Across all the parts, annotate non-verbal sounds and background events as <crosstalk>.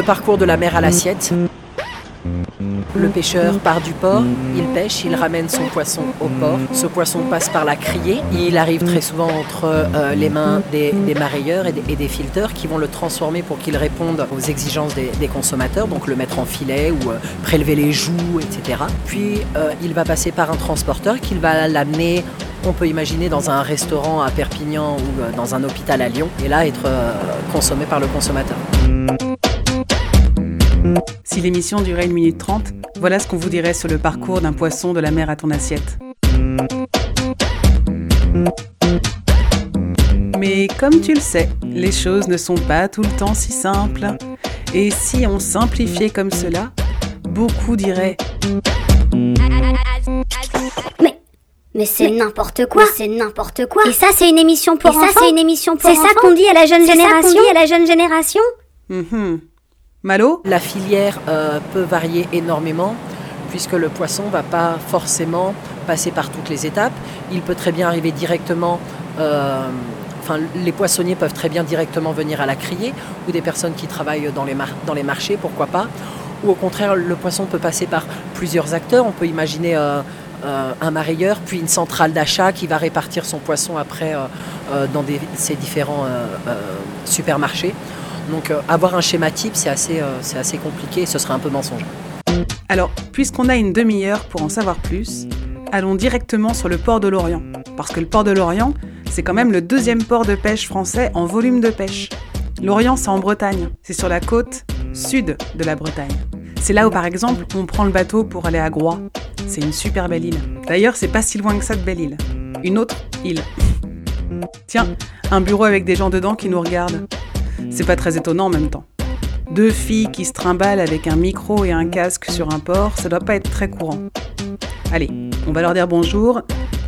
Le parcours de la mer à l'assiette. Le pêcheur part du port, il pêche, il ramène son poisson au port. Ce poisson passe par la criée. Il arrive très souvent entre euh, les mains des, des marailleurs et des, et qui vont le transformer pour qu'il réponde aux exigences des, consommateurs, donc le mettre en filet ou euh, prélever les joues, etc. Puis euh, il va passer par un transporteur qui va l'amener on peut imaginer dans un restaurant à Perpignan ou dans un hôpital à Lyon, et là être consommé par le consommateur. Si l'émission durait 1 minute 30, voilà ce qu'on vous dirait sur le parcours d'un poisson de la mer à ton assiette. Mais comme tu le sais, les choses ne sont pas tout le temps si simples. Et si on simplifiait comme cela, beaucoup diraient Mais c'est n'importe quoi. c'est n'importe quoi. Et ça, c'est une émission pour Et ça, enfants c'est une émission pour C'est ça qu'on dit à la jeune C'est ça qu'on génération dit à la jeune génération Mhm. Malo La filière euh, peut varier énormément puisque le poisson ne va pas forcément passer par toutes les étapes. Il peut très bien arriver directement, euh, enfin les poissonniers peuvent très bien directement venir à la criée ou des personnes qui travaillent dans les, mar- dans les marchés, pourquoi pas. Ou au contraire, le poisson peut passer par plusieurs acteurs. On peut imaginer euh, euh, un marailleur, puis une centrale d'achat qui va répartir son poisson après euh, euh, dans des- ces différents supermarchés. Donc euh, avoir un schéma type, c'est assez, euh, assez compliqué et ce serait un peu mensonger. Alors, puisqu'on a une demi-heure pour en savoir plus, allons directement sur le port de Lorient. Parce que le port de Lorient, c'est quand même le deuxième port de pêche français en volume de pêche. Lorient, c'est en Bretagne. C'est sur la côte sud de la Bretagne. C'est là où, par exemple, on prend le bateau pour aller à Groix. C'est une super belle île. D'ailleurs, c'est pas si loin que ça de Belle-Île. Une autre île. Tiens, un bureau avec des gens dedans qui nous regardent. C'est pas très étonnant en même temps. Deux filles qui se trimballent avec un micro et un casque sur un port, ça doit pas être très courant. Allez, on va leur dire bonjour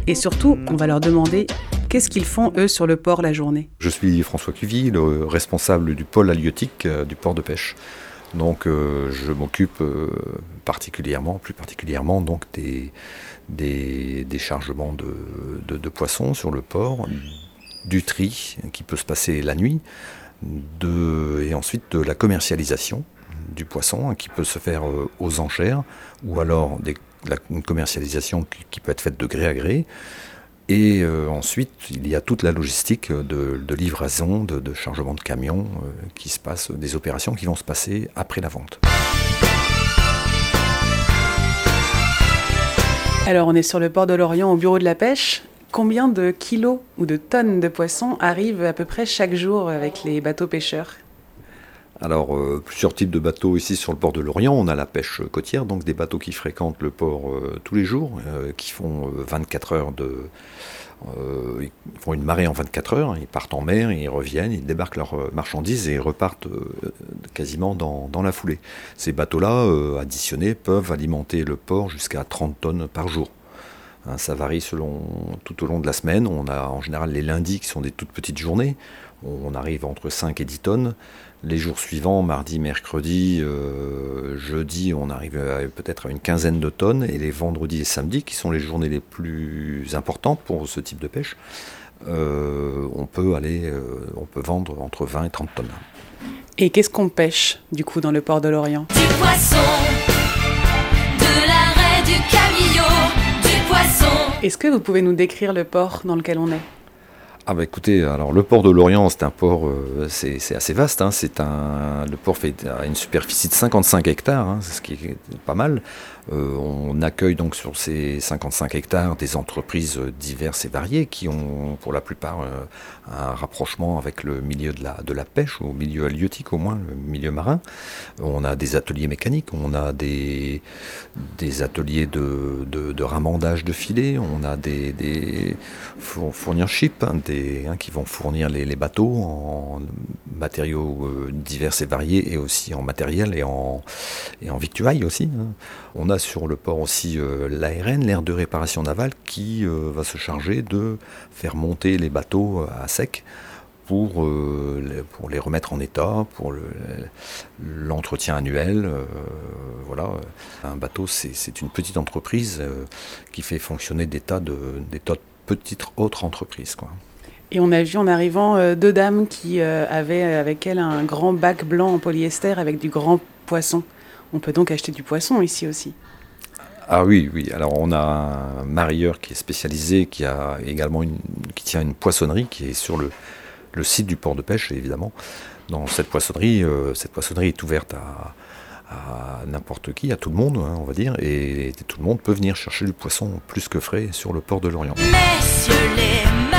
et surtout, on va leur demander qu'est-ce qu'ils font eux sur le port la journée. Je suis François Cuvy, le responsable du pôle halieutique euh, du port de pêche. Donc euh, je m'occupe euh, particulièrement, plus particulièrement donc des, des, chargements de, de- de poissons sur le port, du tri qui peut se passer la nuit, et ensuite de la commercialisation du poisson hein, qui peut se faire euh, aux enchères ou alors une commercialisation qui, peut être faite de gré à gré. Et euh, ensuite, il y a toute la logistique de, livraison, de, de chargement de camions euh, qui se passe, des opérations qui vont se passer après la vente. Alors, on est sur le port de Lorient au bureau de la pêche. Combien de kilos ou de tonnes de poissons arrivent à peu près chaque jour avec les bateaux pêcheurs? Alors, euh, plusieurs types de bateaux ici sur le port de Lorient. On a la pêche côtière, donc des bateaux qui fréquentent le port euh, tous les jours, euh, qui font euh, 24 heures de. ils font une marée en 24 heures, ils partent en mer, ils reviennent, ils débarquent leurs marchandises et repartent quasiment dans, la foulée. Ces bateaux-là, additionnés, peuvent alimenter le port jusqu'à 30 tonnes par jour. Hein, ça varie selon, tout au long de la semaine. On a en général les lundis qui sont des toutes petites journées. On arrive entre 5 et 10 tonnes. Les jours suivants, mardi, mercredi, euh, jeudi, on arrive peut-être à une quinzaine de tonnes. Et les vendredis et samedis, qui sont les journées les plus importantes pour ce type de pêche, euh, on peut aller, euh, on peut vendre entre 20 et 30 tonnes. Et qu'est-ce qu'on pêche, du coup, dans le port de Lorient? Du poisson, poisson. Est-ce que vous pouvez nous décrire le port dans lequel on est? Ah bah écoutez, alors le port de Lorient, c'est un port, euh, c'est assez vaste. hein. C'est un, le port fait a une superficie de 55 hectares, hein, c'est ce qui est pas mal. Euh, on accueille donc sur ces 55 hectares des entreprises euh, diverses et variées qui ont pour la plupart euh, un rapprochement avec le milieu de la, de la pêche, au milieu halieutique au moins, le milieu marin. On a des ateliers mécaniques, on a des, ateliers de, de, ramandage de filets, on a des, des four- fournir hein, hein, qui vont fournir les, bateaux en matériaux divers et variés et aussi en matériel et en, victuailles aussi. hein. Sur le port aussi euh, l'ARN, l'aire de réparation navale, qui euh, va se charger de faire monter les bateaux à sec pour, euh, les, pour les remettre en état, pour le- l'entretien annuel. euh, voilà. Un bateau, c'est une petite entreprise euh, qui fait fonctionner des tas de, des tas de petites autres entreprises. Quoi. Et on a vu en arrivant euh, deux dames qui euh, avaient avec elles un grand bac blanc en polyester avec du grand poisson. On peut donc acheter du poisson ici aussi. Ah oui, oui. Alors on a un marieur qui est spécialisé, qui a également une, qui tient une poissonnerie qui est sur le, le site du port de pêche, évidemment. Dans cette poissonnerie, euh, cette poissonnerie est ouverte à, à n'importe qui, à tout le monde, hein, on va dire, et tout le monde peut venir chercher du poisson plus que frais sur le port de l'Orient. Messieurs les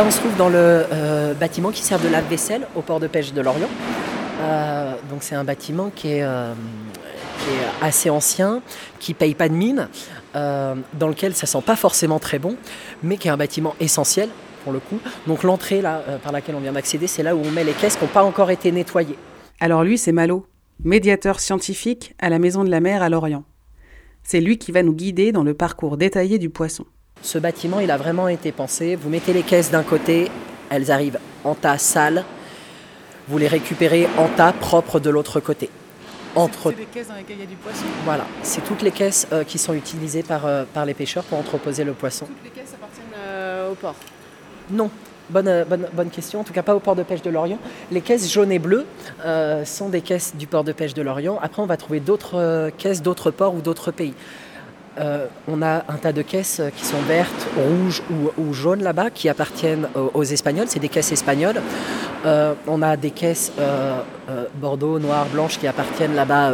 là, on se trouve dans le euh, bâtiment qui sert de lave-vaisselle au port de pêche de Lorient. Euh, donc, c'est un bâtiment qui est, euh, qui est assez ancien, qui paye pas de mine, dans lequel ça sent pas forcément très bon, mais qui est un bâtiment essentiel pour le coup. Donc, l'entrée là par laquelle on vient d'accéder, c'est là où on met les caisses qui n'ont pas encore été nettoyées. Alors lui, c'est Malo, médiateur scientifique à la Maison de la Mer à Lorient. C'est lui qui va nous guider dans le parcours détaillé du poisson. Ce bâtiment, il a vraiment été pensé. Vous mettez les caisses d'un côté, elles arrivent en tas sales. Vous les récupérez en tas propres de l'autre côté. Entre des caisses dans lesquelles il y a du poisson. Voilà, c'est toutes les caisses euh, qui sont utilisées par, euh, par les pêcheurs pour entreposer le poisson. Toutes les caisses appartiennent au port. Non, bonne, euh, bonne, bonne question, en tout cas pas au port de pêche de Lorient. Les caisses jaunes et bleues euh, sont des caisses du port de pêche de Lorient. Après, on va trouver d'autres euh, caisses d'autres ports ou d'autres pays. Euh, on a un tas de caisses qui sont vertes, rouges ou, ou jaunes là-bas, qui appartiennent aux, aux Espagnols. C'est des caisses espagnoles. Euh, on a des caisses euh, bordeaux, noires, blanches qui appartiennent là-bas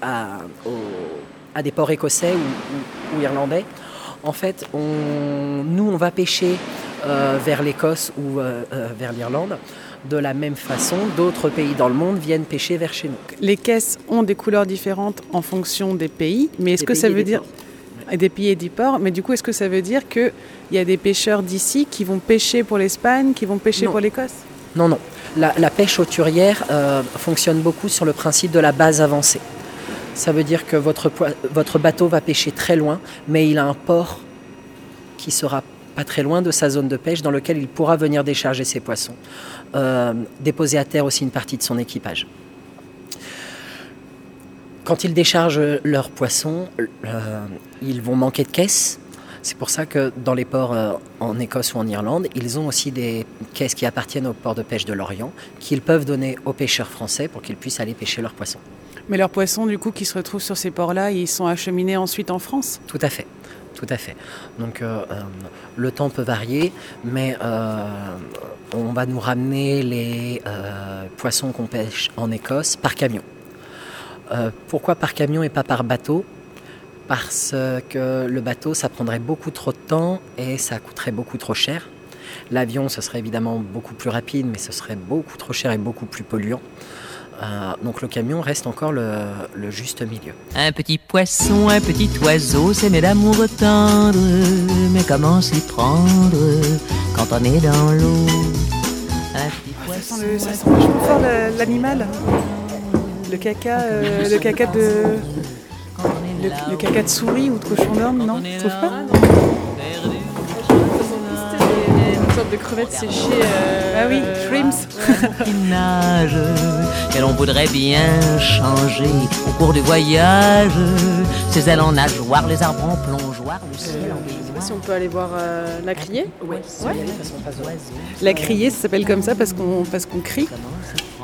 à, des ports écossais ou, ou- ou irlandais. En fait, on- nous, on va pêcher vers l'Écosse ou vers l'Irlande. De la même façon, d'autres pays dans le monde viennent pêcher vers chez nous. Les caisses ont des couleurs différentes en fonction des pays, mais est-ce que ça veut dire ports. Et des pays et des ports Mais du coup, est-ce que ça veut dire qu'il y a des pêcheurs d'ici qui vont pêcher pour l'Espagne, qui vont pêcher Non. pour l'Écosse? Non, non. La, la pêche hauturière euh, fonctionne beaucoup sur le principe de la base avancée. Ça veut dire que votre bateau va pêcher très loin, mais il a un port qui sera pas très loin de sa zone de pêche dans lequel il pourra venir décharger ses poissons. Euh, déposer à terre aussi une partie de son équipage. Quand ils déchargent leurs poissons, euh, ils vont manquer de caisses. C'est pour ça que dans les ports euh, en Écosse ou en Irlande, ils ont aussi des caisses qui appartiennent au port de pêche de Lorient, qu'ils peuvent donner aux pêcheurs français pour qu'ils puissent aller pêcher leurs poissons. Mais leurs poissons, du coup, qui se retrouvent sur ces ports-là, ils sont acheminés ensuite en France? Tout à fait, tout à fait. Donc euh, le temps peut varier, mais euh, on va nous ramener les poissons qu'on pêche en Écosse par camion. Euh, pourquoi par camion et pas par bateau? Parce que le bateau, ça prendrait beaucoup trop de temps et ça coûterait beaucoup trop cher. L'avion, ce serait évidemment beaucoup plus rapide, mais ce serait beaucoup trop cher et beaucoup plus polluant. Euh, donc le camion reste encore le, le juste milieu. Un petit poisson, un petit oiseau, s'aimer d'amour tendre. Mais comment s'y prendre quand on est dans l'eau? Un petit Ça poisson. sent, le, ça sent vachement fort le- l'animal. Le caca, euh, le caca de, le, caca de souris ou de cochon quand non Tu trouves pas? Là-haut, perdu de crevettes séchées. euh, Ah oui, euh, shrimps. qui nage et l'on voudrait bien changer au cours du voyage ses ailes en nageoire, les arbres en plongeoire, le ciel en Je sais pas si on peut aller voir euh, la criée. Oui, La criée, ça s'appelle comme ça parce qu'on parce qu'on crie.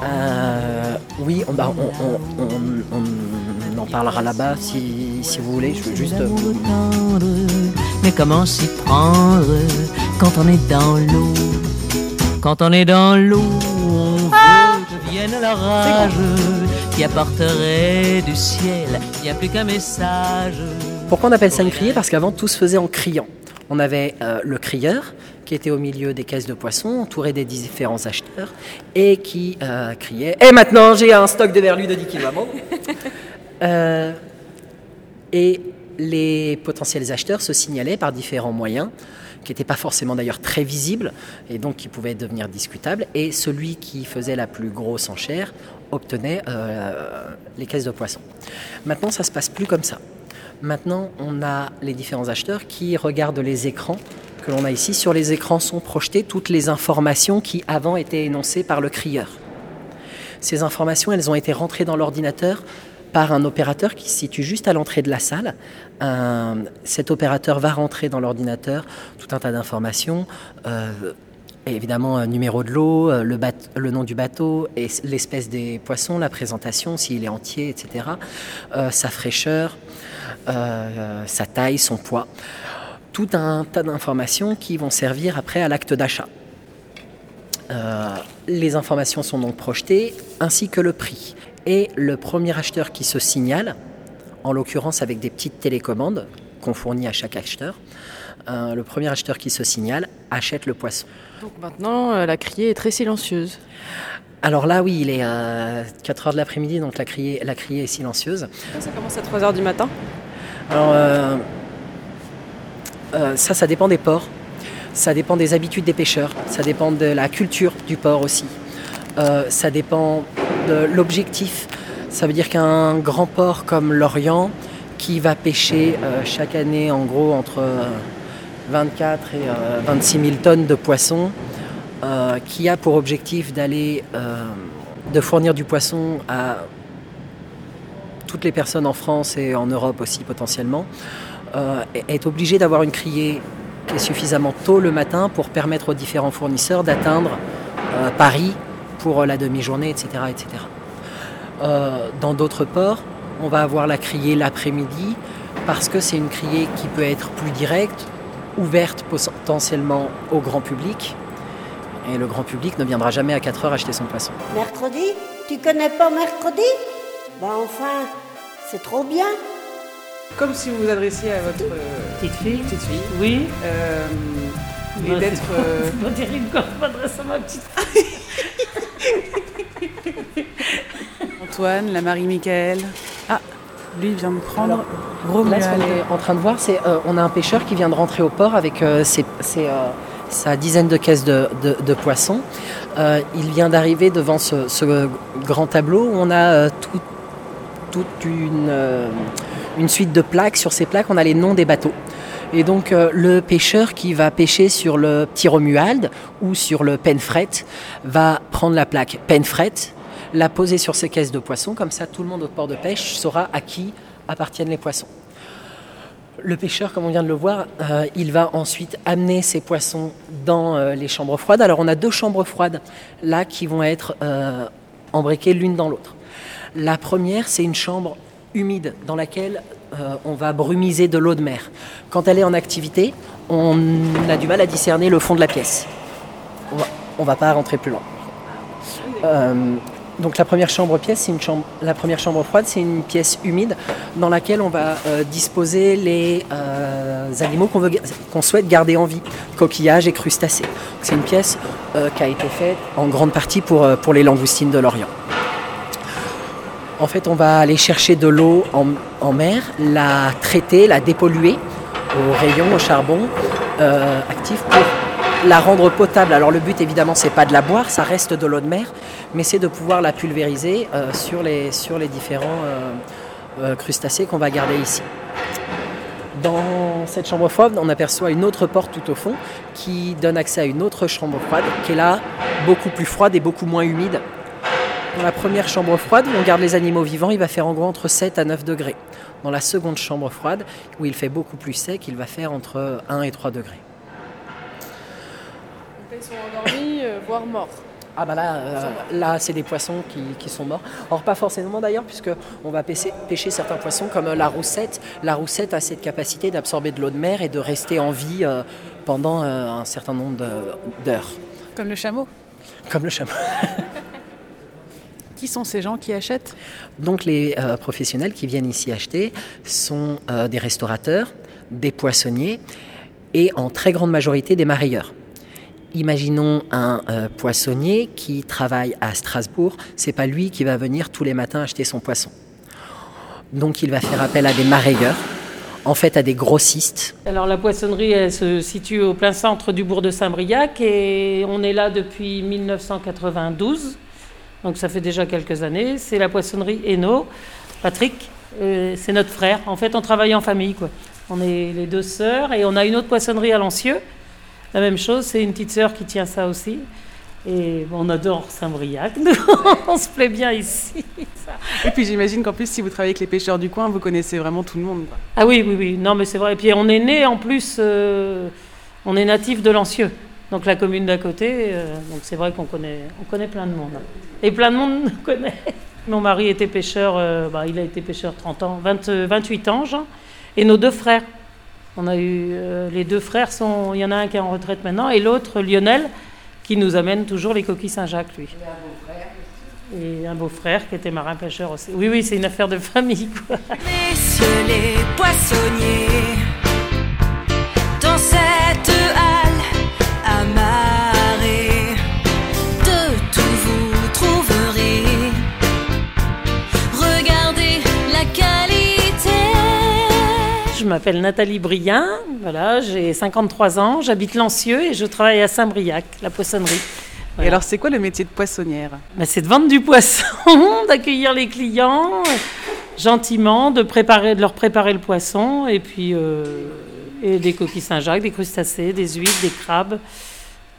Euh, oui, on, bah, on- on- on- en parlera là-bas si, si vous voulez. Je veux juste. euh, tendre, mais comment s'y prendre quand on est dans l'eau? Quand on est dans l'eau, on veut que vienne l'orage qui apporterait du ciel bien plus qu'un message. Pourquoi on appelle ça une criée? Parce qu'avant, tout se faisait en criant. On avait euh, le crieur qui était au milieu des caisses de poissons, entouré des différents acheteurs, et qui euh, criait Et maintenant, j'ai un stock de verlu de 10 kilos. <laughs> Euh, Et les potentiels acheteurs se signalaient par différents moyens, qui n'étaient pas forcément d'ailleurs très visibles, et donc qui pouvaient devenir discutables. Et celui qui faisait la plus grosse enchère obtenait euh, les caisses de poissons. Maintenant, ça se passe plus comme ça. Maintenant, on a les différents acheteurs qui regardent les écrans que l'on a ici. Sur les écrans sont projetées toutes les informations qui avant étaient énoncées par le crieur. Ces informations, elles ont été rentrées dans l'ordinateur par un opérateur qui se situe juste à l'entrée de la salle. Cet opérateur va rentrer dans l'ordinateur tout un tas d'informations. euh, évidemment, un numéro de l'eau, euh, le, nom du bateau, et l'espèce des poissons, la présentation, s'il est entier, etc. euh, sa fraîcheur, sa taille, son poids. Tout un tas d'informations qui vont servir après à l'acte d'achat. Euh, les informations sont donc projetées, ainsi que le prix. Et le premier acheteur qui se signale, en l'occurrence avec des petites télécommandes qu'on fournit à chaque acheteur, euh, le premier acheteur qui se signale achète le poisson. Donc maintenant, euh, la criée est très silencieuse. Alors là, oui, il est à 4 heures de l'après-midi, donc la criée, la criée est silencieuse. Ça commence à 3h du matin. Alors, euh, ça, ça dépend des ports. Ça dépend des habitudes des pêcheurs. Ça dépend de la culture du port aussi. Euh, ça dépend de l'objectif. Ça veut dire qu'un grand port comme l'Orient, qui va pêcher euh, chaque année en gros entre euh, 24 et euh, 26 000 tonnes de poissons, qui a pour objectif d'aller, de fournir du poisson à toutes les personnes en France et en Europe aussi potentiellement, euh, est obligé d'avoir une criée qui est suffisamment tôt le matin pour permettre aux différents fournisseurs d'atteindre euh, Paris pour la demi-journée, etc. etc. Euh, dans d'autres ports, on va avoir la criée l'après-midi parce que c'est une criée qui peut être plus directe, ouverte potentiellement au grand public. Et le grand public ne viendra jamais à 4 heures acheter son poisson. Mercredi? Tu connais pas mercredi? Bah enfin, c'est trop bien. Comme si vous vous adressiez à votre euh, Petite fille petite fille. Oui. euh, et d'être. c'est euh, <laughs> C'est pas terrible quand je m'adresse à ma petite <laughs> Antoine, la Marie-Michael. Ah, lui vient de prendre Là, Romuald. ce qu'on est en train de voir, c'est euh, on a un pêcheur qui vient de rentrer au port avec euh, ses- ses, euh, sa dizaine de caisses de, de- de poissons. Euh, il vient d'arriver devant ce, ce grand tableau où on a euh, tout- toute une, euh, une suite de plaques. Sur ces plaques, on a les noms des bateaux. Et donc euh, le pêcheur qui va pêcher sur le petit Romuald ou sur le Penfret va prendre la plaque Penfret, la poser sur ses caisses de poissons, comme ça tout le monde au port de pêche saura à qui appartiennent les poissons. Le pêcheur, comme on vient de le voir, euh, il va ensuite amener ses poissons dans euh, les chambres froides. Alors on a deux chambres froides là qui vont être embriquées l'une dans l'autre. La première, c'est une chambre humide dans laquelle euh, on va brumiser de l'eau de mer. Quand elle est en activité, on a du mal à discerner le fond de la pièce. On va, va pas rentrer plus loin. Euh, donc la première chambre pièce, c'est une chambre, la première chambre froide, c'est une pièce humide dans laquelle on va euh, disposer les animaux qu'on souhaite garder en vie, coquillages et crustacés. C'est une pièce qui a été faite en grande partie pour, pour les langoustines de l'Orient. En fait, on va aller chercher de l'eau en, mer, la traiter, la dépolluer au rayon, au charbon euh, actif pour la rendre potable. Alors le but évidemment c'est pas de la boire, ça reste de l'eau de mer, mais c'est de pouvoir la pulvériser euh, sur, les, différents euh, crustacés qu'on va garder ici. Dans cette chambre froide, on aperçoit une autre porte tout au fond qui donne accès à une autre chambre froide qui est là beaucoup plus froide et beaucoup moins humide. Dans la première chambre froide où on garde les animaux vivants, il va faire en gros entre 7 à 9 degrés. Dans la seconde chambre froide où il fait beaucoup plus sec, il va faire entre 1 et 3 degrés. Donc ils sont endormis, euh, voire morts. Ah bah là, euh, là c'est des poissons qui, qui sont morts. Or pas forcément d'ailleurs puisque on va pêcher, pêcher certains poissons comme euh, la roussette. La roussette a cette capacité d'absorber de l'eau de mer et de rester en vie euh, pendant euh, un certain nombre d'heures. Comme le chameau. Comme le chameau. <laughs> Qui sont ces gens qui achètent? Donc les euh, professionnels qui viennent ici acheter sont euh, des restaurateurs, des poissonniers et en très grande majorité des marailleurs. Imaginons un euh, poissonnier qui travaille à Strasbourg, c'est pas lui qui va venir tous les matins acheter son poisson. Donc il va faire appel à des marailleurs, en fait à des grossistes. Alors la poissonnerie, elle se situe au plein centre du bourg de Saint-Briac et on est là depuis 1992. Donc ça fait déjà quelques années. C'est la poissonnerie Hainaut. Patrick, euh, c'est notre frère. En fait, on travaille en famille. Quoi. On est les deux sœurs et on a une autre poissonnerie à Lancieux. La même chose, c'est une petite sœur qui tient ça aussi. Et on adore Saint-Briac. <laughs> on se plaît bien ici. Et puis j'imagine qu'en plus, si vous travaillez avec les pêcheurs du coin, vous connaissez vraiment tout le monde. quoi. Ah oui, oui, oui. Non, mais c'est vrai. Et puis on est né en plus, euh, on est natif de Lancieux, donc la commune d'à côté. euh, donc c'est vrai qu'on connaît, on connaît plein de monde. Et plein de monde nous <laughs> connaît. Mon mari était pêcheur, euh, bah, il a été pêcheur 30 ans, 20, euh, 28 ans, Jean. Et nos deux frères. On a eu, euh, les deux frères sont, il y en a un qui est en retraite maintenant, et l'autre, Lionel, qui nous amène toujours les coquilles Saint-Jacques, lui. Et un beau-frère qui était marin pêcheur aussi. Oui, oui, c'est une affaire de famille, quoi. Messieurs les poissonniers, m'appelle Nathalie Brien, voilà, j'ai 53 ans, j'habite Lancieux et je travaille à Saint-Briac, la poissonnerie. Et alors, c'est quoi le métier de poissonnière? Ben, c'est de vendre du poisson, <laughs> d'accueillir les clients gentiment, de, préparer, de leur préparer le poisson et puis euh, et des coquilles Saint-Jacques, des crustacés, des huîtres, des crabes,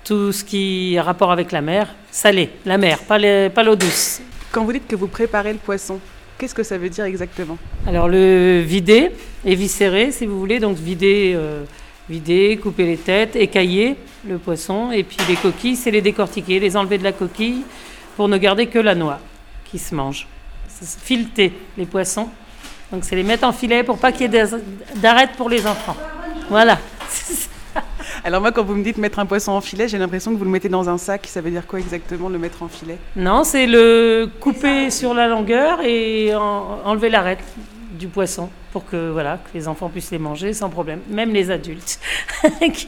tout ce qui a rapport avec la mer, salé, la mer, pas l'eau douce. Quand vous dites que vous préparez le poisson, qu'est-ce que ça veut dire exactement? Alors le vider, éviscérer si vous voulez, donc vider, euh, vider, couper les têtes, écailler le poisson, et puis les coquilles, c'est les décortiquer, les enlever de la coquille pour ne garder que la noix qui se mange. Fileter les poissons, donc c'est les mettre en filet pour pas qu'il y ait d'arêtes pour les enfants. Voilà. Alors moi, quand vous me dites mettre un poisson en filet, j'ai l'impression que vous le mettez dans un sac. Ça veut dire quoi exactement, le mettre en filet? Non, c'est le couper sur la longueur et en- enlever l'arête du poisson pour que voilà que les enfants puissent les manger sans problème, même les adultes. <laughs>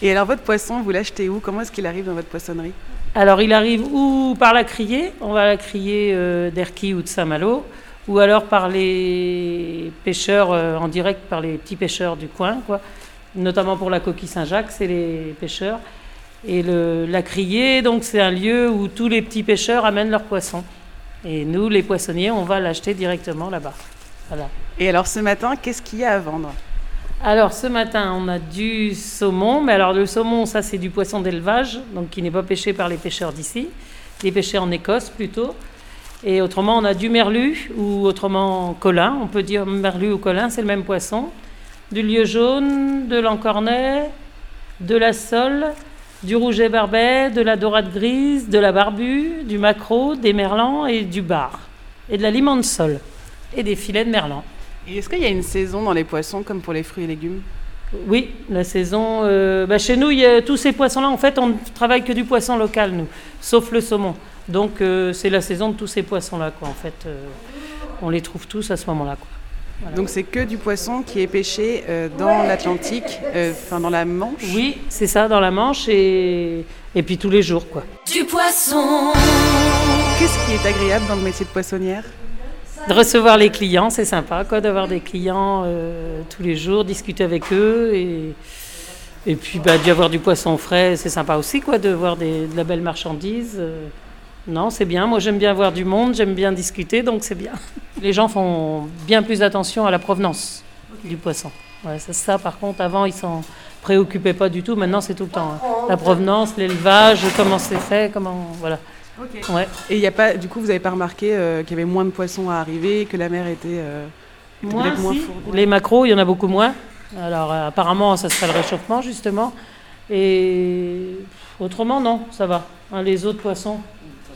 Et alors, votre poisson, vous l'achetez où? Comment est-ce qu'il arrive dans votre poissonnerie? Alors il arrive ou par la criée, on va la crier euh, d'Erquy ou de Saint-Malo, ou alors par les pêcheurs euh, en direct, par les petits pêcheurs du coin, quoi. Notamment pour la coquille Saint-Jacques, c'est les pêcheurs. Et le, la criée, donc c'est un lieu où tous les petits pêcheurs amènent leurs poissons. Et nous, les poissonniers, on va l'acheter directement là-bas. Voilà. Et alors, ce matin, qu'est-ce qu'il y a à vendre? Alors ce matin, on a du saumon, mais alors le saumon, ça c'est du poisson d'élevage, donc qui n'est pas pêché par les pêcheurs d'ici, il est pêché en Écosse plutôt. Et autrement, on a du merlu ou autrement colin, on peut dire merlu ou colin, c'est le même poisson. Du lieu jaune, de l'encornet, de la sole, du rouget barbet, de la dorade grise, de la barbue, du maquereau, des merlans et du bar. Et de la limon de sol. Et des filets de merlan. Et est-ce qu'il y a une saison dans les poissons comme pour les fruits et légumes? Oui, la saison. euh, bah, chez nous, il y a tous ces poissons-là. En fait, on ne travaille que du poisson local, nous, sauf le saumon. Donc, euh, c'est la saison de tous ces poissons-là, quoi. En fait, euh, on les trouve tous à ce moment-là, quoi. Voilà. Donc, c'est que du poisson qui est pêché euh, dans l'Atlantique, euh, enfin dans la Manche Oui, c'est ça, dans la Manche et, et puis tous les jours, quoi. Du poisson. Qu'est-ce qui est agréable dans le métier de poissonnière? De recevoir les clients, c'est sympa, quoi, d'avoir des clients euh, tous les jours, discuter avec eux et. Et puis bah, d'y avoir du poisson frais, c'est sympa aussi, quoi, de voir des, de la belle marchandise. Non, c'est bien. Moi, j'aime bien voir du monde, j'aime bien discuter, donc c'est bien. Les gens font bien plus attention à la provenance du poisson. Ouais, c'est ça, par contre, avant, ils s'en préoccupaient pas du tout. Maintenant, c'est tout le temps. hein. La provenance, l'élevage, comment c'est fait, comment. Voilà. Ouais. Et il y a pas, du coup, vous n'avez pas remarqué euh, qu'il y avait moins de poissons à arriver, que la mer était euh, Moins, moins si. Les macros, il y en a beaucoup moins. Alors, euh, apparemment, ça serait le réchauffement, justement. Et autrement, non, ça va. Hein, les autres poissons,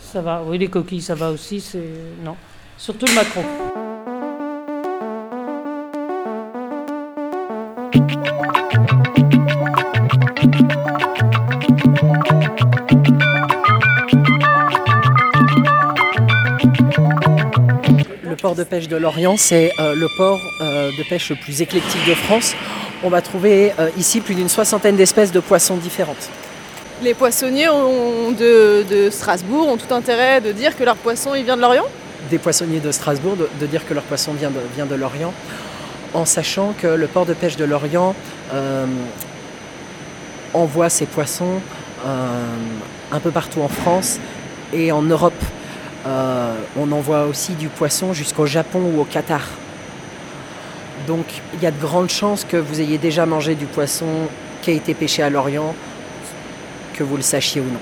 ça va. Oui, les coquilles, ça va aussi. C'est non. Surtout le macro. Le port de pêche de Lorient, c'est euh, le port euh, de pêche le plus éclectique de France. On va trouver euh, ici plus d'une soixantaine d'espèces de poissons différentes. Les poissonniers de, Strasbourg ont tout intérêt de dire que leur poisson vient de Lorient. Des poissonniers de Strasbourg de, dire que leur poisson vient de, vient de Lorient, en sachant que le port de pêche de Lorient euh, envoie ses poissons euh, un peu partout en France et en Europe. Euh, on envoie aussi du poisson jusqu'au Japon ou au Qatar. Donc il y a de grandes chances que vous ayez déjà mangé du poisson qui a été pêché à Lorient, que vous le sachiez ou non.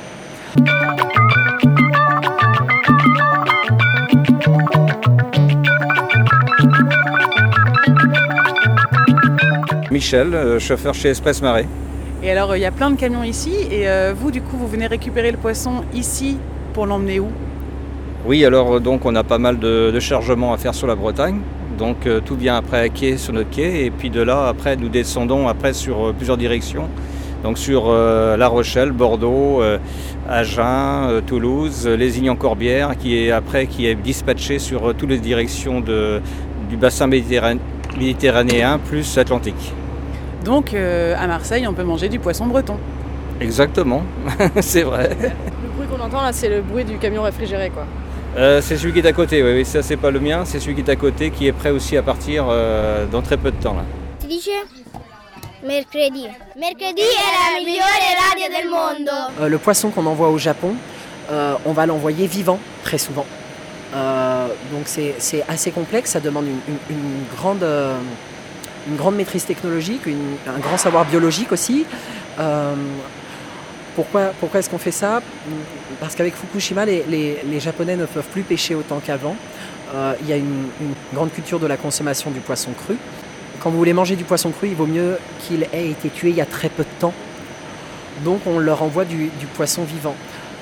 Michel, euh, chauffeur chez Express Marais. Et alors, euh, il y a plein de camions ici. Et euh, vous, du coup, vous venez récupérer le poisson ici pour l'emmener où? Oui, alors donc on a pas mal de, de chargements à faire sur la Bretagne. Donc tout vient après à quai sur notre quai et puis de là après nous descendons après sur plusieurs directions. Donc sur euh, La Rochelle, Bordeaux, euh, Agen, euh, Toulouse, Lézignan-Corbière qui est après qui est dispatché sur euh, toutes les directions de, du bassin méditerranéen plus Atlantique. Donc, euh, à Marseille, on peut manger du poisson breton. Exactement, <laughs> c'est vrai. Le bruit qu'on entend là, c'est le bruit du camion réfrigéré quoi. Euh, c'est celui qui est à côté, oui, oui, ça c'est pas le mien, c'est celui qui est à côté qui est prêt aussi à partir euh, dans très peu de temps. Là. Dice mercredi. Mercredi è la migliore radio del mondo. Euh, le poisson qu'on envoie au Japon, euh, on va l'envoyer vivant très souvent. Euh, donc c'est assez complexe, ça demande une, une- grande, euh, une grande maîtrise technologique, un grand savoir biologique aussi. Pourquoi pourquoi est-ce qu'on fait ça? Parce qu'avec Fukushima, les, les- les Japonais ne peuvent plus pêcher autant qu'avant. Il y a une grande culture de la consommation du poisson cru. Quand vous voulez manger du poisson cru, il vaut mieux qu'il ait été tué il y a très peu de temps. Donc on leur envoie du, poisson vivant.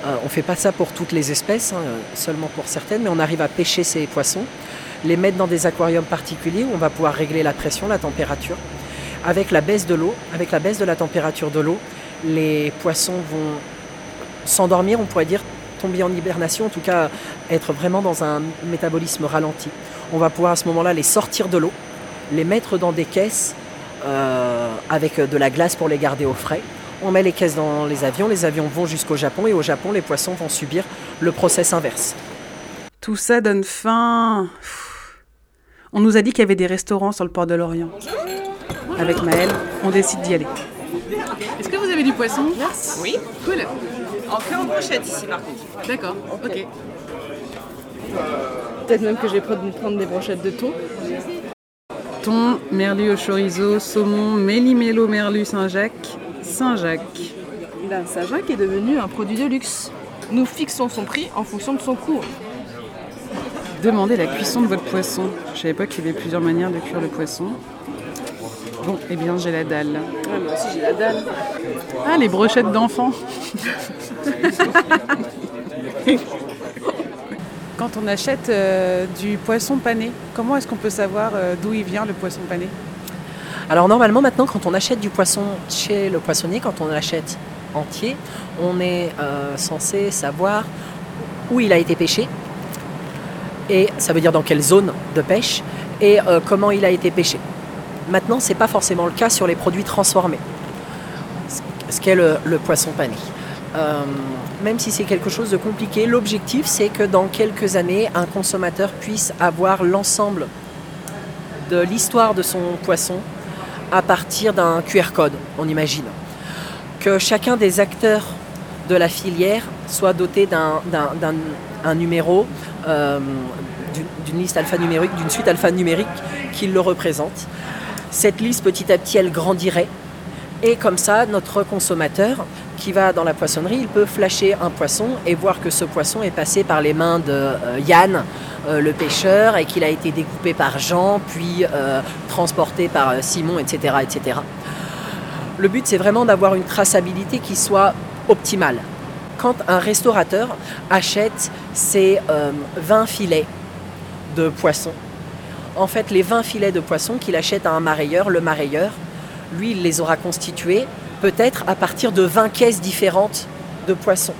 Euh, on ne fait pas ça pour toutes les espèces, hein, seulement pour certaines, mais on arrive à pêcher ces poissons, les mettre dans des aquariums particuliers où on va pouvoir régler la pression, la température. Avec la baisse de l'eau, avec la baisse de la température de l'eau, les poissons vont s'endormir, on pourrait dire tomber en hibernation, en tout cas être vraiment dans un métabolisme ralenti. On va pouvoir à ce moment-là les sortir de l'eau, les mettre dans des caisses euh, avec de la glace pour les garder au frais. On met les caisses dans les avions, les avions vont jusqu'au Japon et au Japon, les poissons vont subir le process inverse. Tout ça donne faim. On nous a dit qu'il y avait des restaurants sur le port de l'Orient. Avec Maëlle, on décide d'y aller. Est-ce que vous avez du poisson? Oui. Cool. En fait en brochette ici par contre. D'accord, ok. Peut-être même que je vais prendre prendre des brochettes de thon. Thon, merlu au chorizo, saumon, méli-mélo, merlu Saint-Jacques, Saint-Jacques. Ben, Saint-Jacques est devenu un produit de luxe. Nous fixons son prix en fonction de son coût. Demandez la cuisson de votre poisson. Je savais pas qu'il y avait plusieurs manières de cuire le poisson. Bon, eh bien, j'ai la dalle. Ouais, moi aussi j'ai la dalle. Ah, les brochettes d'enfants. <laughs> Quand on achète euh, du poisson pané, comment est-ce qu'on peut savoir euh, d'où il vient le poisson pané? Alors normalement maintenant quand on achète du poisson chez le poissonnier, quand on l'achète entier, on est euh, censé savoir où il a été pêché, et ça veut dire dans quelle zone de pêche, et comment il a été pêché. Maintenant, ce n'est pas forcément le cas sur les produits transformés, ce qu'est le poisson pané. Euh, même si c'est quelque chose de compliqué, l'objectif c'est que dans quelques années, un consommateur puisse avoir l'ensemble de l'histoire de son poisson à partir d'un QR code, on imagine. Que chacun des acteurs de la filière soit doté d'un d'un- d'un- un numéro, euh, d'une liste alphanumérique, d'une suite alphanumérique qui le représente. cette liste petit à petit elle grandirait. Et comme ça, notre consommateur qui va dans la poissonnerie, il peut flasher un poisson et voir que ce poisson est passé par les mains de euh, Yann, euh, le pêcheur, et qu'il a été découpé par Jean, puis euh, transporté par Simon, etc., etc. Le but, c'est vraiment d'avoir une traçabilité qui soit optimale. Quand un restaurateur achète ses euh, 20 filets de poisson, en fait, les 20 filets de poisson qu'il achète à un marailleur, le marailleur, lui, il les aura constitués peut-être à partir de 20 caisses différentes de poissons.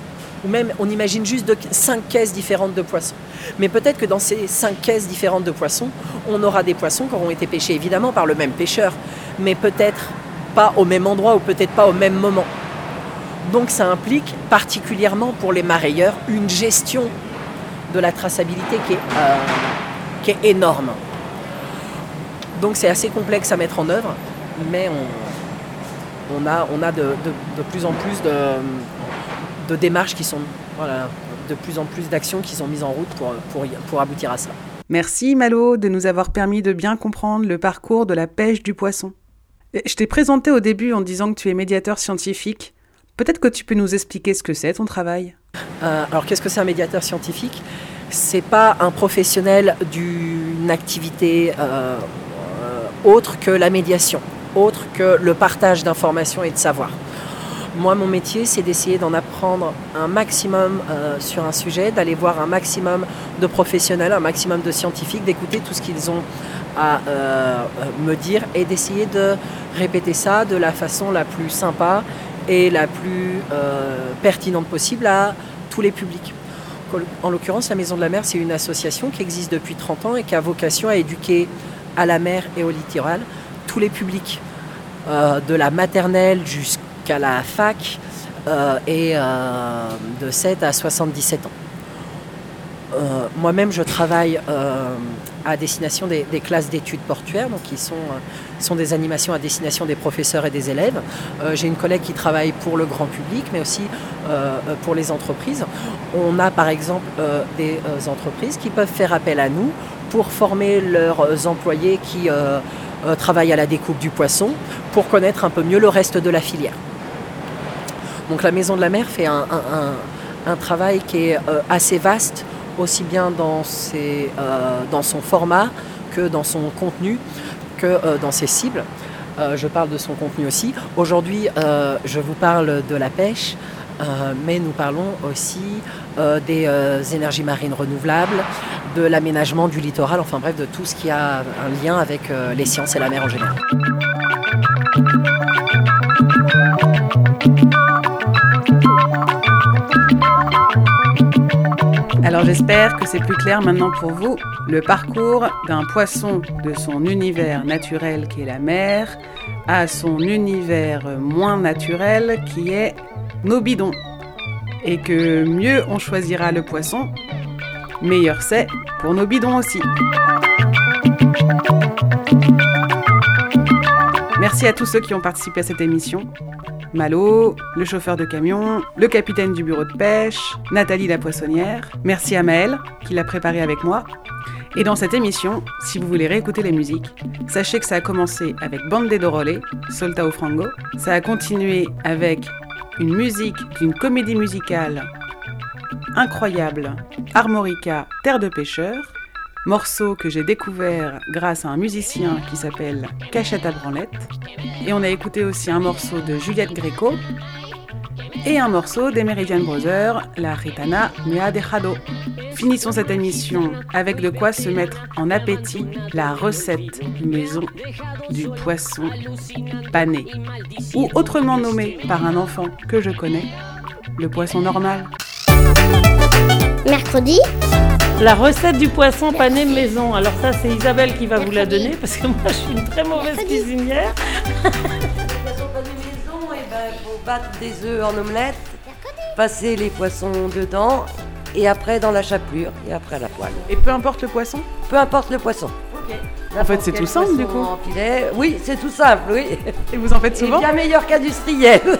Ou même, on imagine juste de 5 caisses différentes de poissons. Mais peut-être que dans ces 5 caisses différentes de poissons, on aura des poissons qui auront été pêchés évidemment par le même pêcheur, mais peut-être pas au même endroit ou peut-être pas au même moment. Donc ça implique particulièrement pour les marailleurs une gestion de la traçabilité qui est, euh, qui est énorme. Donc c'est assez complexe à mettre en œuvre, mais on, on a, on a de, de- de plus en plus de, de démarches qui sont, voilà, de plus en plus d'actions qui sont mises en route pour, pour, pour aboutir à cela. Merci Malo de nous avoir permis de bien comprendre le parcours de la pêche du poisson. Je t'ai présenté au début en disant que tu es médiateur scientifique. Peut-être que tu peux nous expliquer ce que c'est ton travail? Euh, alors qu'est-ce que c'est un médiateur scientifique? C'est pas un professionnel d'une activité euh, euh, autre que la médiation, autre que le partage d'informations et de savoir. Moi, mon métier, c'est d'essayer d'en apprendre un maximum euh, sur un sujet, d'aller voir un maximum de professionnels, un maximum de scientifiques, d'écouter tout ce qu'ils ont à euh, me dire et d'essayer de répéter ça de la façon la plus sympa et la plus euh, pertinente possible à tous les publics. En l'occurrence, la Maison de la Mer, c'est une association qui existe depuis 30 ans et qui a vocation à éduquer à la mer et au littoral tous les publics, euh, de la maternelle jusqu'à la fac euh, et euh, de 7 à 77 ans. Moi-même, je travaille à destination des, classes d'études portuaires, donc qui sont, sont des animations à destination des professeurs et des élèves. J'ai une collègue qui travaille pour le grand public, mais aussi pour les entreprises. On a par exemple des entreprises qui peuvent faire appel à nous pour former leurs employés qui euh, travaillent à la découpe du poisson, pour connaître un peu mieux le reste de la filière. Donc la Maison de la Mer fait un, un- travail qui est euh, assez vaste, aussi bien dans, ses, euh, dans son format que dans son contenu, que euh, dans ses cibles. Je parle de son contenu aussi. Aujourd'hui, je vous parle de la pêche, mais nous parlons aussi euh, des euh, énergies marines renouvelables, de l'aménagement du littoral, enfin bref, de tout ce qui a un lien avec euh, les sciences et la mer en général. Alors j'espère que c'est plus clair maintenant pour vous le parcours d'un poisson de son univers naturel qui est la mer à son univers moins naturel qui est nos bidons. Et que mieux on choisira le poisson, meilleur c'est pour nos bidons aussi. Merci à tous ceux qui ont participé à cette émission. Malo, le chauffeur de camion, le capitaine du bureau de pêche, Nathalie la poissonnière. Merci à Maëlle qui l'a préparé avec moi. Et dans cette émission, si vous voulez réécouter les musiques, sachez que ça a commencé avec Bande Dorole, Solta au Frango. Ça a continué avec une musique d'une comédie musicale incroyable, Armorica, Terre de pêcheurs. Morceau que j'ai découvert grâce à un musicien qui s'appelle Cachette à Branlette. Et on a écouté aussi un morceau de Juliette Greco et un morceau des Meridian Brothers, la Ritana Mea Dejado. Finissons cette émission avec de quoi se mettre en appétit la recette maison du poisson pané, ou autrement nommé par un enfant que je connais, le poisson normal. Mercredi La recette du poisson pané maison. Alors ça, c'est Isabelle qui va vous la donner parce que moi, je suis une très mauvaise cuisinière. <laughs> battre des œufs en omelette, passer les poissons dedans et après dans la chapelure et après à la poêle. Et peu importe le poisson Peu importe le poisson. En fait, c'est tout simple du coup. En filet. Oui, c'est tout simple, oui. Et vous en faites souvent Et bien meilleur qu'industriel. <laughs>